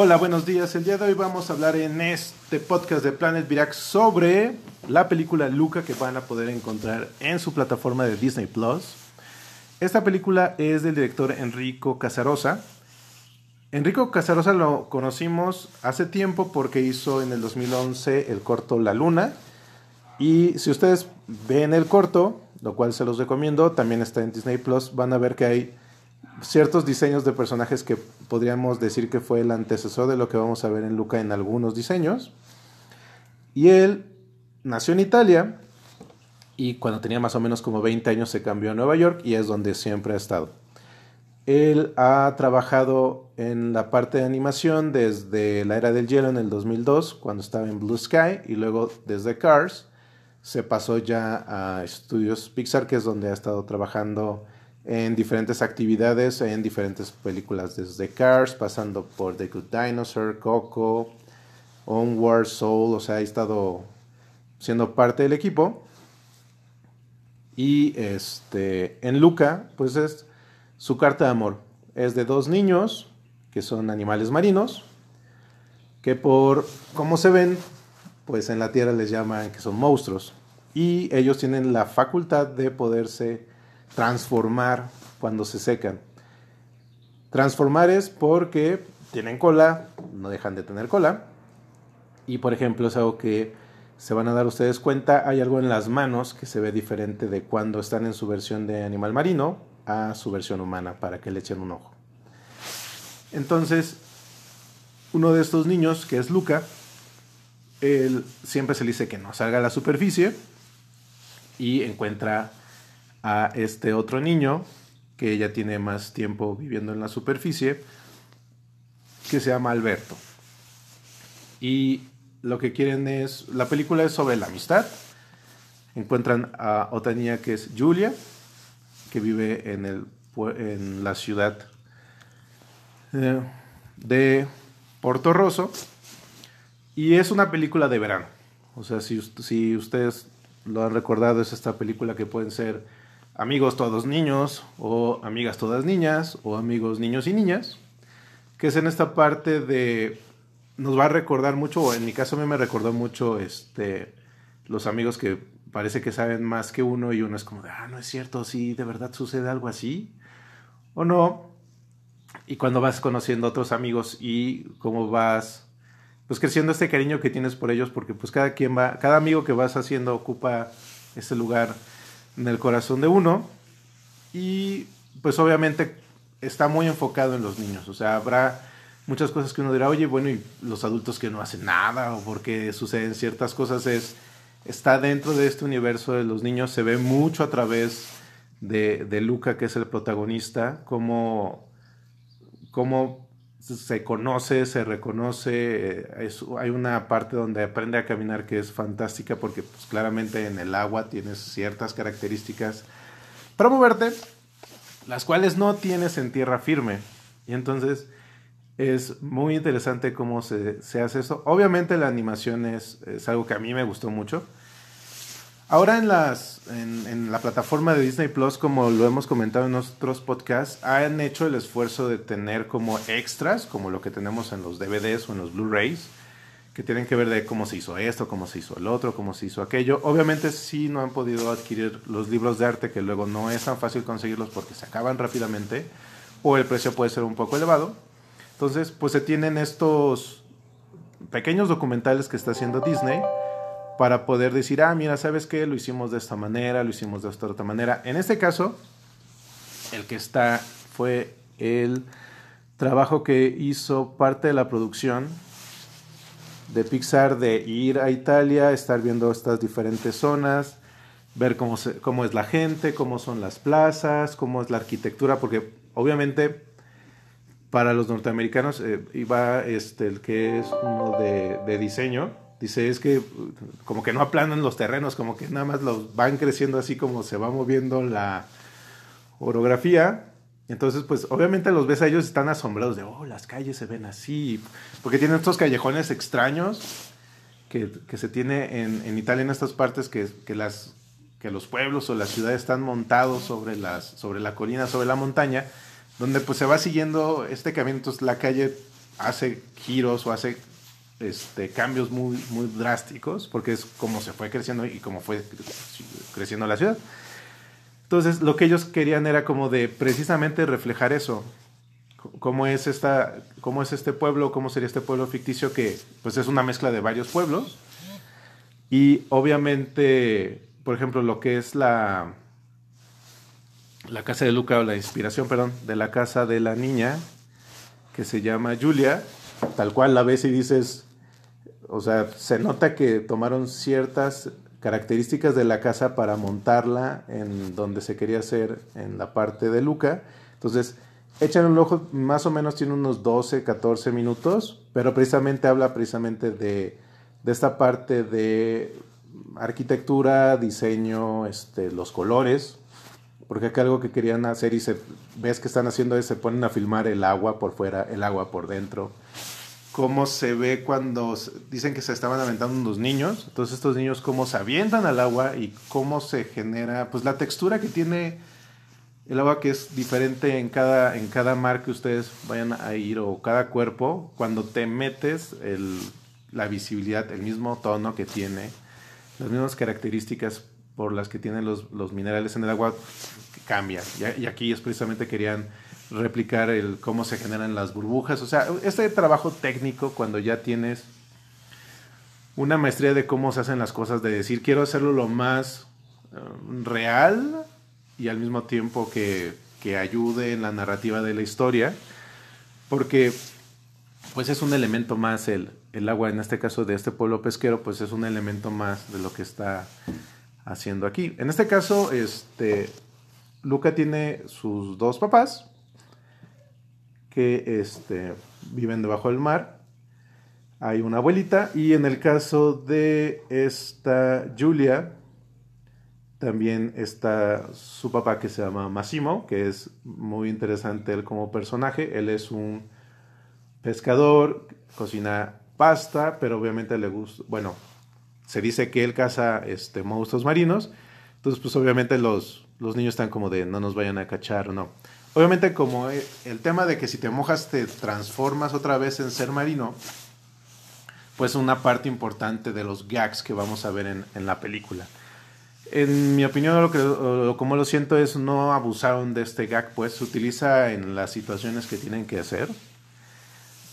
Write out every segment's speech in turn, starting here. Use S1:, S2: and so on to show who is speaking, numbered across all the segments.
S1: Hola, buenos días. El día de hoy vamos a hablar en este podcast de Planet Virac sobre la película Luca que van a poder encontrar en su plataforma de Disney Plus. Esta película es del director Enrico Casarosa. Enrico Casarosa lo conocimos hace tiempo porque hizo en el 2011 el corto La Luna. Y si ustedes ven el corto, lo cual se los recomiendo, también está en Disney Plus, van a ver que hay ciertos diseños de personajes que podríamos decir que fue el antecesor de lo que vamos a ver en Luca en algunos diseños. Y él nació en Italia y cuando tenía más o menos como 20 años se cambió a Nueva York y es donde siempre ha estado. Él ha trabajado en la parte de animación desde la era del hielo en el 2002, cuando estaba en Blue Sky, y luego desde Cars se pasó ya a estudios Pixar, que es donde ha estado trabajando en diferentes actividades, en diferentes películas, desde Cars, pasando por The Good Dinosaur, Coco, Onward, Soul, o sea, ha estado siendo parte del equipo. Y este, en Luca, pues es su carta de amor. Es de dos niños que son animales marinos, que por cómo se ven, pues en la Tierra les llaman que son monstruos. Y ellos tienen la facultad de poderse transformar cuando se secan. Transformar es porque tienen cola, no dejan de tener cola. Y por ejemplo, es algo que se van a dar ustedes cuenta, hay algo en las manos que se ve diferente de cuando están en su versión de animal marino a su versión humana, para que le echen un ojo. Entonces, uno de estos niños, que es Luca, él siempre se le dice que no salga a la superficie y encuentra a este otro niño que ya tiene más tiempo viviendo en la superficie, que se llama Alberto. Y lo que quieren es, la película es sobre la amistad. Encuentran a otra niña que es Julia, que vive en, el, en la ciudad eh, de Porto Rosso. Y es una película de verano. O sea, si, si ustedes lo han recordado, es esta película que pueden ser amigos todos niños o amigas todas niñas o amigos niños y niñas, que es en esta parte de nos va a recordar mucho, o en mi caso a mí me recordó mucho este los amigos que parece que saben más que uno y uno es como de, ah, no es cierto, sí, de verdad sucede algo así o no. Y cuando vas conociendo otros amigos y cómo vas pues creciendo este cariño que tienes por ellos porque pues cada quien va, cada amigo que vas haciendo ocupa ese lugar en el corazón de uno y pues obviamente está muy enfocado en los niños, o sea, habrá muchas cosas que uno dirá, oye, bueno, y los adultos que no hacen nada o porque suceden ciertas cosas es, está dentro de este universo de los niños, se ve mucho a través de, de Luca, que es el protagonista, cómo, cómo se conoce, se reconoce, eh, hay una parte donde aprende a caminar que es fantástica porque pues, claramente en el agua tienes ciertas características para moverte, las cuales no tienes en tierra firme. Y entonces es muy interesante cómo se, se hace eso. Obviamente la animación es, es algo que a mí me gustó mucho. Ahora en, las, en, la plataforma de Disney Plus, como lo hemos comentado en otros podcasts, han hecho el esfuerzo de tener como extras, como lo que tenemos en los DVDs o en los Blu-rays, que tienen que ver de cómo se hizo esto, cómo se hizo el otro, cómo se hizo aquello. Obviamente sí no han podido adquirir los libros de arte, que luego no es tan fácil conseguirlos porque se acaban rápidamente, o el precio puede ser un poco elevado. Entonces, pues se tienen estos pequeños documentales que está haciendo Disney para poder decir, ah, mira, ¿sabes qué? Lo hicimos de esta manera, lo hicimos de esta otra manera. En este caso, el que está fue el trabajo que hizo parte de la producción de Pixar de ir a Italia, estar viendo estas diferentes zonas, ver cómo, cómo es la gente, cómo son las plazas, cómo es la arquitectura, porque obviamente para los norteamericanos eh, iba este, el que es uno de, de diseño, Dice, es que como que no aplanan los terrenos, como que nada más los van creciendo así como se va moviendo la orografía. Entonces, pues obviamente los ves a ellos están asombrados de, oh, las calles se ven así, porque tienen estos callejones extraños que, que se tiene en, en, Italia, en estas partes, que, que, las, que los pueblos o las ciudades están montados sobre, las, sobre la colina, sobre la montaña, donde pues se va siguiendo este camino, entonces la calle hace giros o hace este, cambios muy, muy drásticos, porque es como se fue creciendo y como fue creciendo la ciudad. Entonces, lo que ellos querían era como de precisamente reflejar eso. Cómo es, esta, cómo es este pueblo, cómo sería este pueblo ficticio que pues es una mezcla de varios pueblos. Y obviamente, por ejemplo, lo que es la, la casa de Luca, o la inspiración, perdón, de la casa de la niña, que se llama Julia, tal cual la ves y dices, o sea, se nota que tomaron ciertas características de la casa para montarla en donde se quería hacer en la parte de Luca. Entonces, echan un ojo, más o menos tiene unos 12, 14 minutos, pero precisamente habla precisamente de, de esta parte de arquitectura, diseño, este, los colores, porque acá algo que querían hacer y se, ves que están haciendo es se ponen a filmar el agua por fuera, el agua por dentro cómo se ve cuando dicen que se estaban aventando unos niños, entonces estos niños cómo se avientan al agua y cómo se genera, pues la textura que tiene el agua que es diferente en cada, en cada mar que ustedes vayan a ir o cada cuerpo, cuando te metes el, la visibilidad, el mismo tono que tiene, las mismas características por las que tienen los, los minerales en el agua, cambia. Y, y aquí es precisamente querían replicar el cómo se generan las burbujas. O sea, este trabajo técnico cuando ya tienes una maestría de cómo se hacen las cosas, de decir quiero hacerlo lo más um, real y al mismo tiempo que, que, ayude en la narrativa de la historia, porque pues es un elemento más el, el agua, en este caso de este pueblo pesquero, pues es un elemento más de lo que está haciendo aquí. En este caso, este, Luca tiene sus dos papás, que este, viven debajo del mar. Hay una abuelita y en el caso de esta Julia, también está su papá que se llama Massimo, que es muy interesante él como personaje. Él es un pescador, cocina pasta, pero obviamente le gusta, bueno, se dice que él caza este, monstruos marinos, entonces pues obviamente los, los niños están como de no nos vayan a cachar o no. Obviamente como e, el tema de que si te mojas te transformas otra vez en ser marino, pues una parte importante de los gags que vamos a ver en, en la película. En mi opinión, lo que, como lo siento es no abusaron de este gag, pues se utiliza en las situaciones que tienen que hacer.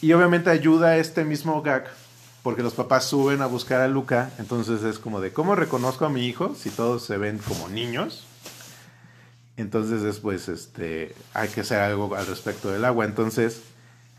S1: Y obviamente ayuda este mismo gag, porque los papás suben a buscar a Luca, entonces es como de, ¿cómo reconozco a mi hijo si todos se ven como niños? Entonces después este, hay que hacer algo al respecto del agua. Entonces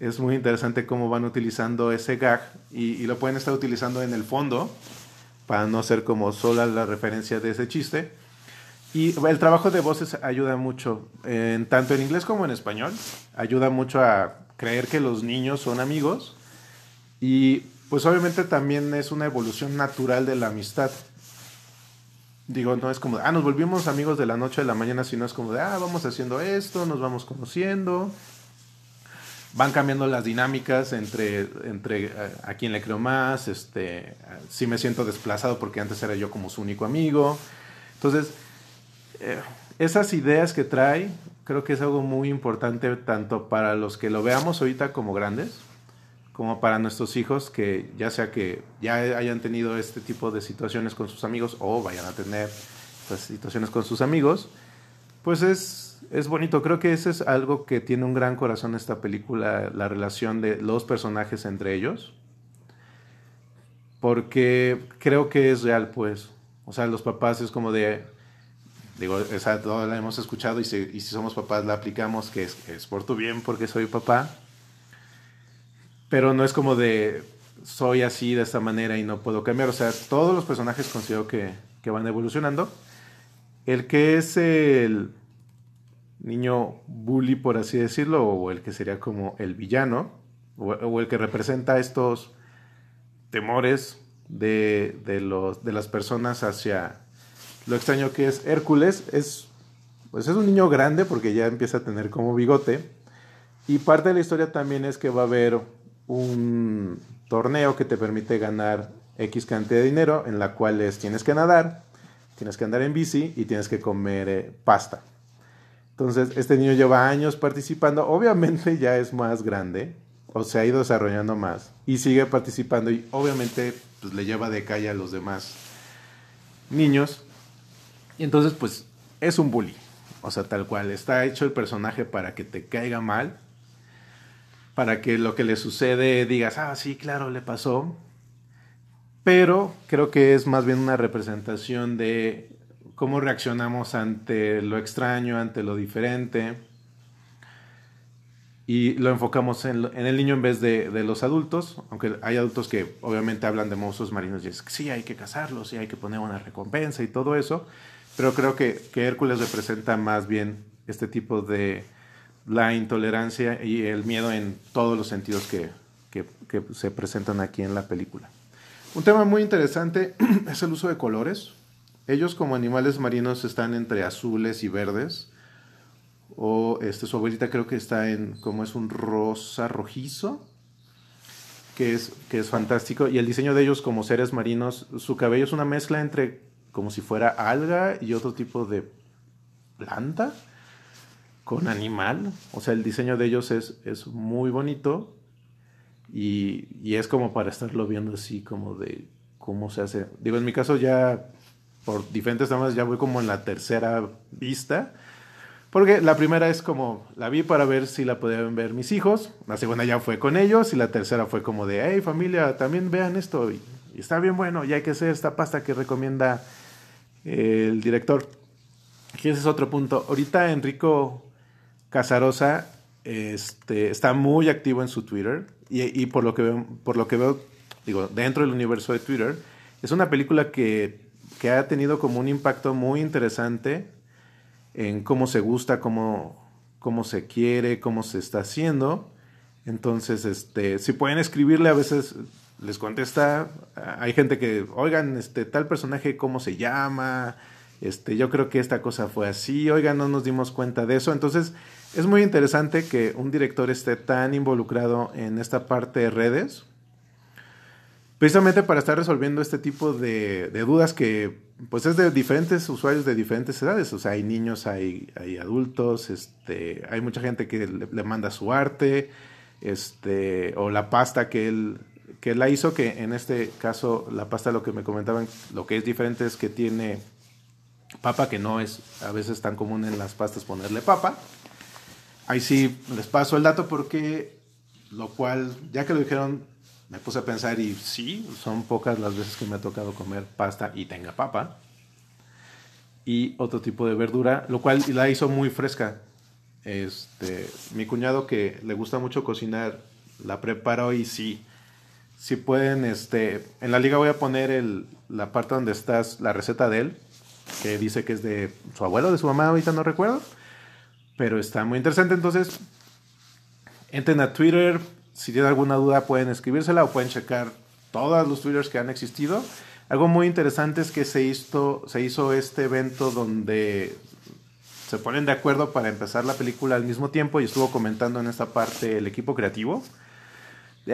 S1: es muy interesante cómo van utilizando ese gag y, lo pueden estar utilizando en el fondo para no ser como sola la referencia de ese chiste. Y el trabajo de voces ayuda mucho, en, tanto en inglés como en español. Ayuda mucho a creer que los niños son amigos. Y pues obviamente también es una evolución natural de la amistad. Digo, no es como, ah, nos volvimos amigos de la noche a la mañana, sino es como de, ah, vamos haciendo esto, nos vamos conociendo. Van cambiando las dinámicas entre, entre a, quién le creo más, este, si me siento desplazado porque antes era yo como su único amigo. Entonces, eh, esas ideas que trae, creo que es algo muy importante tanto para los que lo veamos ahorita como grandes, como para nuestros hijos que ya sea que ya hayan tenido este tipo de situaciones con sus amigos o vayan a tener estas situaciones con sus amigos, pues es, es bonito. Creo que ese es algo que tiene un gran corazón esta película, la relación de los personajes entre ellos. Porque creo que es real, pues. O sea, los papás es como de, digo, esa toda la hemos escuchado y si, y si somos papás la aplicamos, que es, es por tu bien porque soy papá pero no es como de soy así de esta manera y no puedo cambiar. O sea, todos los personajes considero que, que van evolucionando. El que es el niño bully, por así decirlo, o el que sería como el villano, o, el que representa estos temores de, de, los, de las personas hacia lo extraño que es Hércules, es, pues es un niño grande porque ya empieza a tener como bigote. Y parte de la historia también es que va a haber un torneo que te permite ganar X cantidad de dinero, en la cual tienes que nadar, tienes que andar en bici y tienes que comer eh, pasta. Entonces, este niño lleva años participando, obviamente ya es más grande, o se ha ido desarrollando más y sigue participando y obviamente pues, le lleva de calle a los demás niños. Y entonces pues es un bully. O sea, tal cual, está hecho el personaje para que te caiga mal, para que lo que le sucede digas, ah, sí, claro, le pasó. Pero creo que es más bien una representación de cómo reaccionamos ante lo extraño, ante lo diferente. Y lo enfocamos en, el niño en vez de, los adultos, aunque hay adultos que obviamente hablan de monstruos marinos y es que sí, hay que cazarlos y hay que poner una recompensa y todo eso. Pero creo que, Hércules representa más bien este tipo de la intolerancia y el miedo en todos los sentidos que, que se presentan aquí en la película. Un tema muy interesante es el uso de colores. Ellos como animales marinos están entre azules y verdes. O este, su abuelita creo que está en como es un rosa rojizo. Que es, que es fantástico. Y el diseño de ellos como seres marinos, su cabello es una mezcla entre como si fuera alga y otro tipo de planta con animal. O sea, el diseño de ellos es, es muy bonito. Y, y, es como para estarlo viendo así como de cómo se hace. Digo, en mi caso ya por diferentes temas ya voy como en la tercera vista. Porque la primera es como, la vi para ver si la podían ver mis hijos, la segunda ya fue con ellos y la tercera fue como de, hey familia, también vean esto y, está bien bueno y hay que hacer esta pasta que recomienda el director. Aquí ese es otro punto. Ahorita Enrico Casarosa este, está muy activo en su Twitter y, por, lo que veo, por lo que veo, digo, dentro del universo de Twitter, es una película que que ha tenido como un impacto muy interesante en cómo se gusta, cómo, cómo se quiere, cómo se está haciendo. Entonces, este, si pueden escribirle, a veces les contesta. Hay gente que, oigan, este, tal personaje, ¿cómo se llama? Este, yo creo que esta cosa fue así, oigan, no nos dimos cuenta de eso. Entonces, es muy interesante que un director esté tan involucrado en esta parte de redes precisamente para estar resolviendo este tipo de, dudas que pues es de diferentes usuarios de diferentes edades, o sea, hay niños, hay, hay adultos, este, hay mucha gente que le, manda su arte, este, o la pasta que él, que la hizo, que en este caso la pasta lo que me comentaban, lo que es diferente es que tiene papa, que no es a veces tan común en las pastas ponerle papa. Ahí sí les paso el dato porque, lo cual, ya que lo dijeron, me puse a pensar y sí, son pocas las veces que me ha tocado comer pasta y tenga papa. Y otro tipo de verdura, lo cual la hizo muy fresca. Este, mi cuñado que le gusta mucho cocinar, la preparó y sí, si pueden, este, en la liga voy a poner el, la parte donde estás, la receta de él, que dice que es de su abuelo, de su mamá, ahorita no recuerdo, pero está muy interesante. Entonces, entren a Twitter, si tienen alguna duda pueden escribírsela o pueden checar todos los twitters que han existido. Algo muy interesante es que se hizo, se hizo este evento donde se ponen de acuerdo para empezar la película al mismo tiempo y estuvo comentando en esta parte el equipo creativo.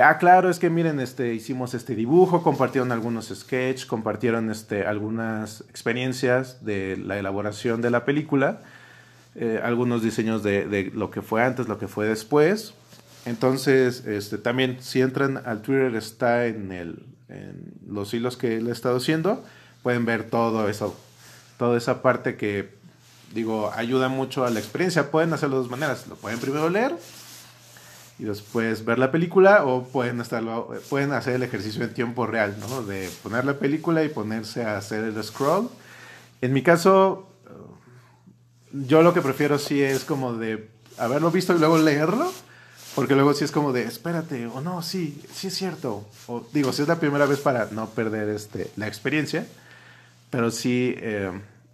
S1: Ah, claro, es que miren, este, hicimos este dibujo, compartieron algunos sketches, compartieron este, algunas experiencias de la elaboración de la película, eh, algunos diseños de, de, lo que fue antes, lo que fue después. Entonces, este, también si entran al Twitter, está en, el, en los hilos que él ha estado haciendo, pueden ver todo eso, toda esa parte que, digo, ayuda mucho a la experiencia. Pueden hacerlo de dos maneras, lo pueden primero leer y después ver la película o pueden, estarlo, pueden hacer el ejercicio en tiempo real, ¿no? De poner la película y ponerse a hacer el scroll. En mi caso, yo lo que prefiero sí es como de haberlo visto y luego leerlo porque luego sí es como de, espérate, o no, sí, sí es cierto. O digo, si es la primera vez para no perder este, la experiencia, pero sí eh,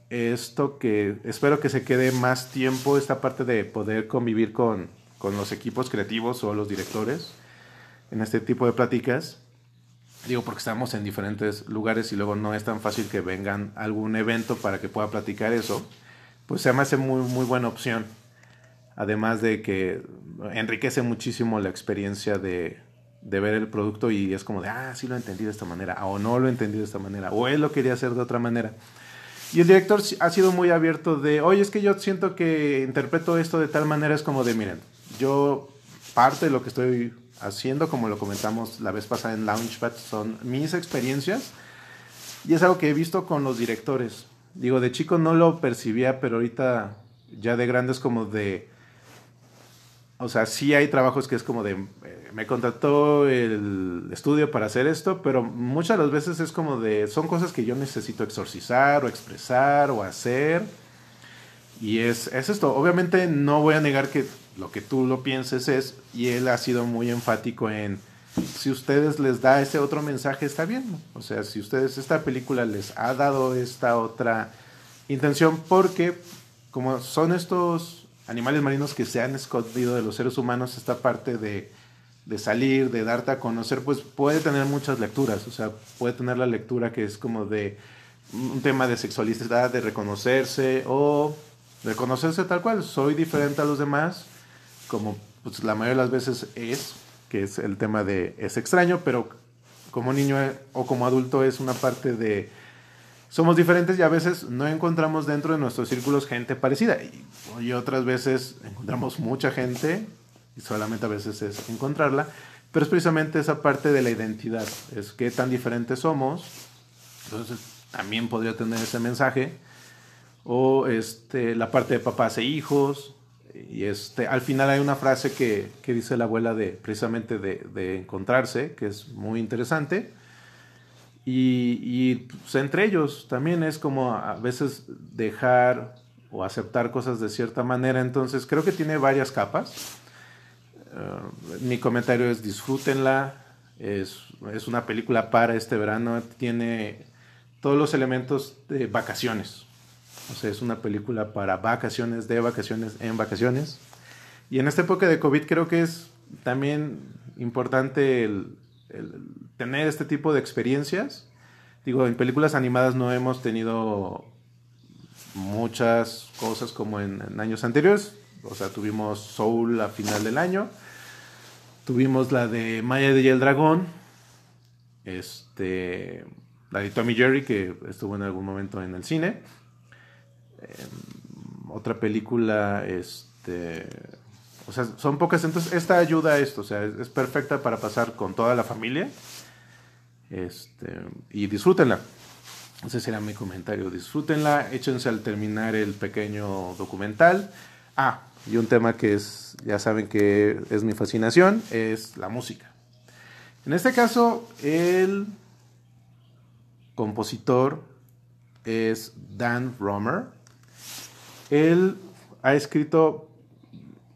S1: esto que espero que se quede más tiempo, esta parte de poder convivir con, con los equipos creativos o los directores en este tipo de pláticas. Digo, porque estamos en diferentes lugares y luego no es tan fácil que vengan algún evento para que pueda platicar eso. Pues se me hace muy, muy buena opción además de que enriquece muchísimo la experiencia de, ver el producto y es como de, ah, sí lo entendí de esta manera, o no lo entendí de esta manera, o él lo quería hacer de otra manera. Y el director ha sido muy abierto de, oye, es que yo siento que interpreto esto de tal manera, es como de, miren, yo parte de lo que estoy haciendo, como lo comentamos la vez pasada en Launchpad, son mis experiencias. Y es algo que he visto con los directores. Digo, de chico no lo percibía, pero ahorita ya de grande es como de... O sea, sí hay trabajos que es como de... eh, me contrató el estudio para hacer esto, pero muchas de las veces es como de... Son cosas que yo necesito exorcizar o expresar o hacer. Y es, es esto. Obviamente no voy a negar que lo que tú lo pienses es, y él ha sido muy enfático en, si ustedes les da ese otro mensaje, está bien. O sea, si ustedes, esta película les ha dado esta otra intención, porque como son estos animales marinos que se han escondido de los seres humanos, esta parte de, de salir, de darte a conocer, pues puede tener muchas lecturas. O sea, puede tener la lectura que es como de un tema de sexualidad, de reconocerse o reconocerse tal cual. Soy diferente a los demás, como pues, la mayoría de las veces es, que es el tema de es extraño, pero como niño eh, o como adulto es una parte de somos diferentes y a veces no encontramos dentro de nuestros círculos gente parecida. Y, y otras veces encontramos mucha gente y solamente a veces es encontrarla, pero es precisamente esa parte de la identidad, es qué tan diferentes somos, entonces también podría tener ese mensaje. O este, la parte de papás e hijos. Y este, al final hay una frase que, que dice la abuela de precisamente de, encontrarse, que es muy interesante. Y, pues, entre ellos también es como a veces dejar o aceptar cosas de cierta manera. Entonces creo que tiene varias capas. Uh, mi comentario es disfrútenla. Es, es una película para este verano. Tiene todos los elementos de vacaciones. O sea, es una película para vacaciones, de vacaciones, en vacaciones. Y en esta época de COVID creo que es también importante tener este tipo de experiencias. Digo, en películas animadas no hemos tenido muchas cosas como en, años anteriores. O sea, tuvimos Soul a final del año. Tuvimos la de Maya y el Dragón. Este. La de Tommy Jerry, que estuvo en algún momento en el cine. Eh, otra película, este, o sea, son pocas, entonces esta ayuda a esto, o sea, es, es, perfecta para pasar con toda la familia, este, y disfrútenla. Ese será mi comentario, disfrútenla, échense al terminar el pequeño documental. Ah, y un tema que es, ya saben que es mi fascinación, es la música. En este caso, el compositor es Dan Romer, él ha escrito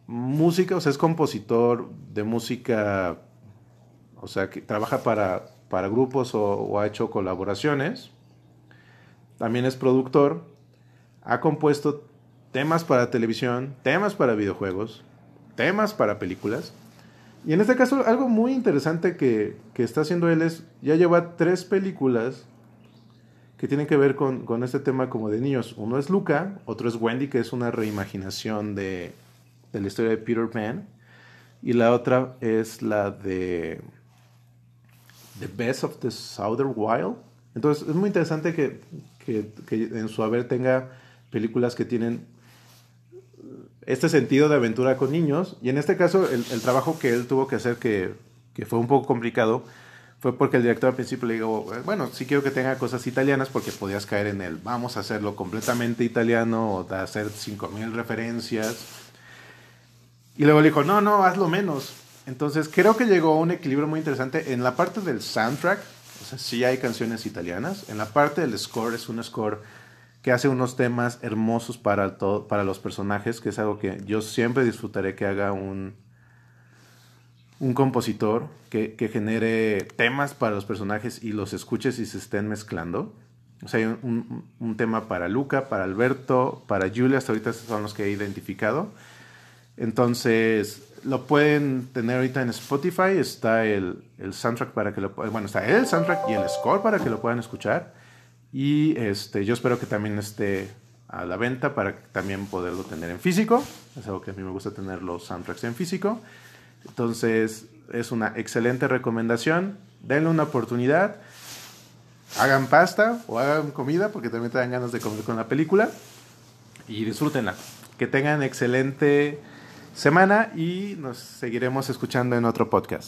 S1: música, o sea, es compositor de música, o sea, que trabaja para, para grupos o, o, ha hecho colaboraciones. También es productor. Ha compuesto temas para televisión, temas para videojuegos, temas para películas. Y en este caso, algo muy interesante que, que está haciendo él es, ya lleva tres películas que tienen que ver con, con, este tema como de niños. Uno es Luca, otro es Wendy, que es una reimaginación de, de, la historia de Peter Pan. Y la otra es la de The Best of the Southern Wild. Entonces es muy interesante que, que, que en su haber tenga películas que tienen este sentido de aventura con niños. Y en este caso el, el trabajo que él tuvo que hacer, que, que fue un poco complicado, fue porque el director al principio le dijo, bueno, sí quiero que tenga cosas italianas porque podías caer en el, vamos a hacerlo completamente italiano o hacer 5000 referencias. Y luego le dijo, no, no, hazlo menos. Entonces creo que llegó a un equilibrio muy interesante en la parte del soundtrack, o sea, sí hay canciones italianas, en la parte del score es un score que hace unos temas hermosos para, todo, para los personajes, que es algo que yo siempre disfrutaré que haga un, un compositor que, que, genere temas para los personajes y los escuches y se estén mezclando. O sea, hay un, un, tema para Luca, para Alberto, para Julia, hasta ahorita son los que he identificado. Entonces, lo pueden tener ahorita en Spotify, está el, el soundtrack para que lo bueno, está el soundtrack y el score para que lo puedan escuchar. Y este, yo espero que también esté a la venta para también poderlo tener en físico. Es algo que a mí me gusta tener los soundtracks en físico. Entonces, es una excelente recomendación. Denle una oportunidad. Hagan pasta o hagan comida porque también te dan ganas de comer con la película. Y disfrútenla. Que tengan excelente semana y nos seguiremos escuchando en otro podcast.